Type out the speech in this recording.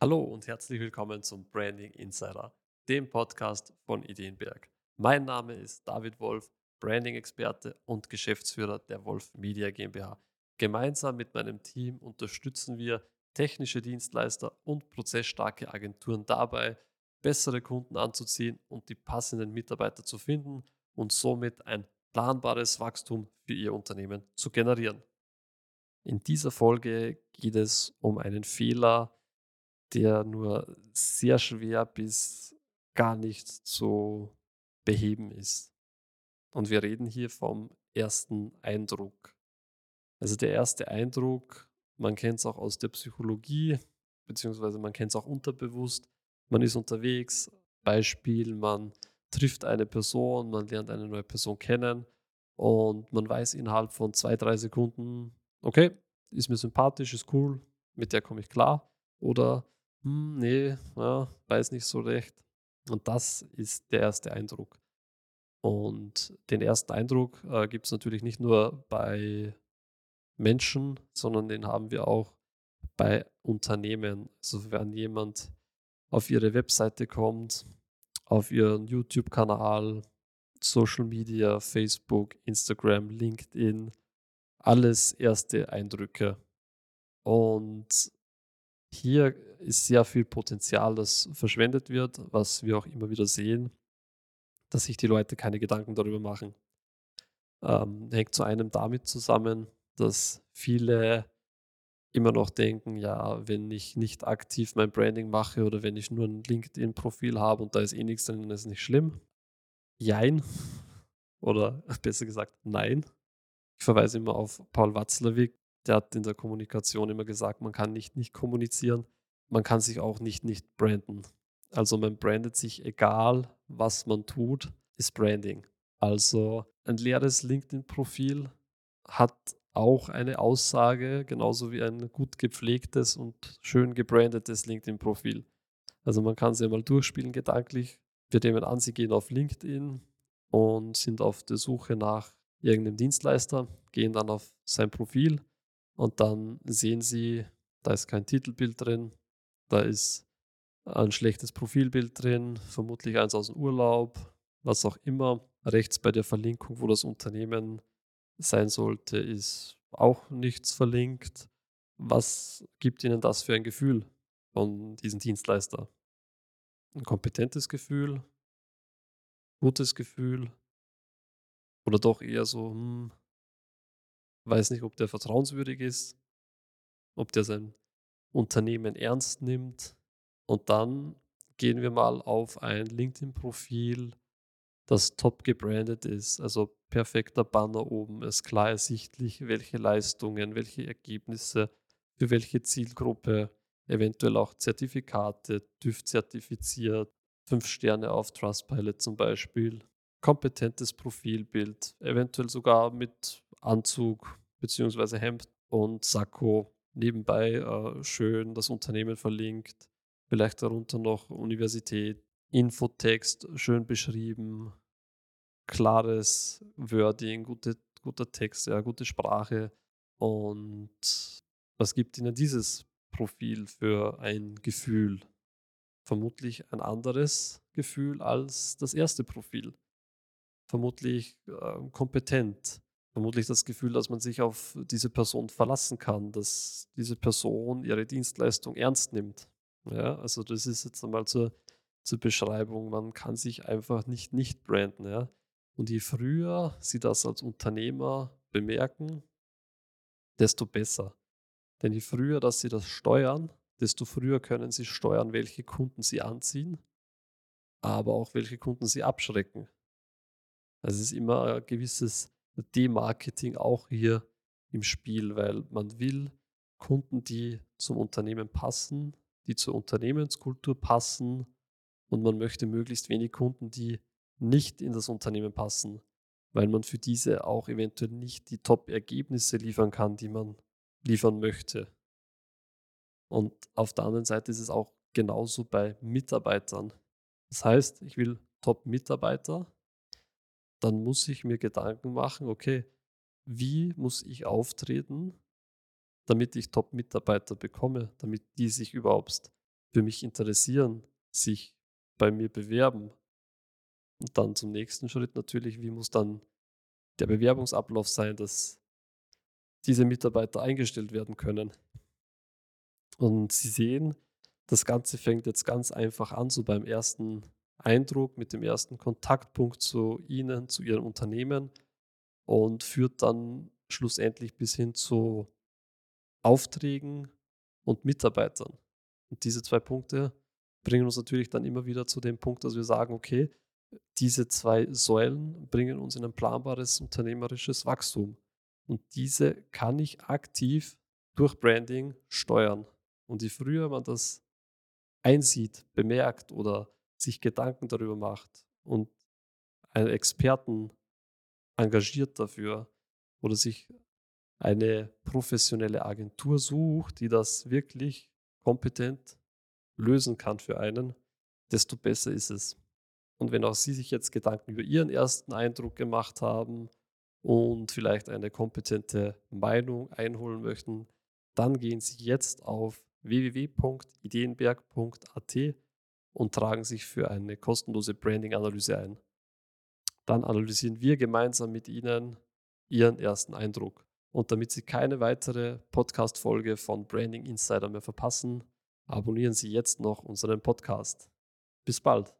Hallo und herzlich willkommen zum Branding Insider, dem Podcast von Ideenberg. Mein Name ist David Wolf, Branding-Experte und Geschäftsführer der Wolf Media GmbH. Gemeinsam mit meinem Team unterstützen wir technische Dienstleister und prozessstarke Agenturen dabei, bessere Kunden anzuziehen und die passenden Mitarbeiter zu finden und somit ein planbares Wachstum für Ihr Unternehmen zu generieren. In dieser Folge geht es um einen Fehler, der nur sehr schwer bis gar nicht zu beheben ist. Und wir reden hier vom ersten Eindruck. Also der erste Eindruck, man kennt es auch aus der Psychologie, beziehungsweise man kennt es auch unterbewusst. Man ist unterwegs, Beispiel, man trifft eine Person, man lernt eine neue Person kennen und man weiß innerhalb von zwei, drei Sekunden, okay, ist mir sympathisch, ist cool, mit der komme ich klar. Oder, hm, nee, ja, weiß nicht so recht. Und das ist der erste Eindruck. Und den ersten Eindruck äh, gibt es natürlich nicht nur bei Menschen, sondern den haben wir auch bei Unternehmen. Also wenn jemand auf ihre Webseite kommt, auf ihren YouTube-Kanal, Social Media, Facebook, Instagram, LinkedIn, alles erste Eindrücke. Und hier ist sehr viel Potenzial, das verschwendet wird, was wir auch immer wieder sehen, dass sich die Leute keine Gedanken darüber machen. Ähm, hängt zu einem damit zusammen, dass viele immer noch denken, ja, wenn ich nicht aktiv mein Branding mache oder wenn ich nur ein LinkedIn-Profil habe und da ist eh nichts, dann ist es nicht schlimm. Jein. Oder besser gesagt, nein. Ich verweise immer auf Paul Watzlawick. Der hat in der Kommunikation immer gesagt, man kann nicht nicht kommunizieren, man kann sich auch nicht nicht branden. Also man brandet sich egal, was man tut, ist Branding. Also ein leeres LinkedIn-Profil hat auch eine Aussage, genauso wie ein gut gepflegtes und schön gebrandetes LinkedIn-Profil. Also man kann sie mal durchspielen gedanklich. Wir nehmen an, Sie gehen auf LinkedIn und sind auf der Suche nach irgendeinem Dienstleister, gehen dann auf sein Profil und dann sehen Sie, da ist kein Titelbild drin, da ist ein schlechtes Profilbild drin, vermutlich eins aus dem Urlaub, was auch immer. Rechts bei der Verlinkung, wo das Unternehmen sein sollte, ist auch nichts verlinkt. Was gibt Ihnen das für ein Gefühl von diesem Dienstleister? Ein kompetentes Gefühl, gutes Gefühl oder doch eher so, hm, weiß nicht, ob der vertrauenswürdig ist, ob der sein Unternehmen ernst nimmt. Und dann gehen wir mal auf ein LinkedIn-Profil, das top gebrandet ist, also perfekter Banner oben, ist klar ersichtlich, welche Leistungen, welche Ergebnisse, für welche Zielgruppe, eventuell auch Zertifikate, TÜV zertifiziert, fünf Sterne auf Trustpilot zum Beispiel, kompetentes Profilbild, eventuell sogar mit Anzug bzw. Hemd und Sakko nebenbei äh, schön das Unternehmen verlinkt, vielleicht darunter noch Universität, Infotext schön beschrieben, klares Wording, gute, guter Text, ja, gute Sprache. Und was gibt Ihnen dieses Profil für ein Gefühl? Vermutlich ein anderes Gefühl als das erste Profil. Vermutlich äh, kompetent. Vermutlich das Gefühl, dass man sich auf diese Person verlassen kann, dass diese Person ihre Dienstleistung ernst nimmt. Ja, also das ist jetzt einmal zur, zur Beschreibung. Man kann sich einfach nicht nicht branden. Ja. Und je früher Sie das als Unternehmer bemerken, desto besser. Denn je früher, dass Sie das steuern, desto früher können Sie steuern, welche Kunden Sie anziehen, aber auch welche Kunden Sie abschrecken. Also es ist immer ein gewisses Demarketing auch hier im Spiel, weil man will Kunden, die zum Unternehmen passen, die zur Unternehmenskultur passen und man möchte möglichst wenig Kunden, die nicht in das Unternehmen passen, weil man für diese auch eventuell nicht die Top-Ergebnisse liefern kann, die man liefern möchte. Und auf der anderen Seite ist es auch genauso bei Mitarbeitern. Das heißt, ich will Top-Mitarbeiter, dann muss ich mir Gedanken machen, okay, wie muss ich auftreten, damit ich Top-Mitarbeiter bekomme, damit die sich überhaupt für mich interessieren, sich bei mir bewerben. Und dann zum nächsten Schritt natürlich, wie muss dann der Bewerbungsablauf sein, dass diese Mitarbeiter eingestellt werden können. Und Sie sehen, das Ganze fängt jetzt ganz einfach an, so beim ersten Eindruck, mit dem ersten Kontaktpunkt zu Ihnen, zu Ihrem Unternehmen und führt dann schlussendlich bis hin zu Aufträgen und Mitarbeitern. Und diese zwei Punkte bringen uns natürlich dann immer wieder zu dem Punkt, dass wir sagen, okay, diese zwei Säulen bringen uns in ein planbares unternehmerisches Wachstum. Und diese kann ich aktiv durch Branding steuern. Und je früher man das einsieht, bemerkt oder sich Gedanken darüber macht und einen Experten engagiert dafür oder sich eine professionelle Agentur sucht, die das wirklich kompetent lösen kann für einen, desto besser ist es. Und wenn auch Sie sich jetzt Gedanken über Ihren ersten Eindruck gemacht haben und vielleicht eine kompetente Meinung einholen möchten, dann gehen Sie jetzt auf www.ideenberg.at und tragen sich für eine kostenlose Branding-Analyse ein. Dann analysieren wir gemeinsam mit Ihnen Ihren ersten Eindruck. Und damit Sie keine weitere Podcast-Folge von Branding Insider mehr verpassen, abonnieren Sie jetzt noch unseren Podcast. Bis bald!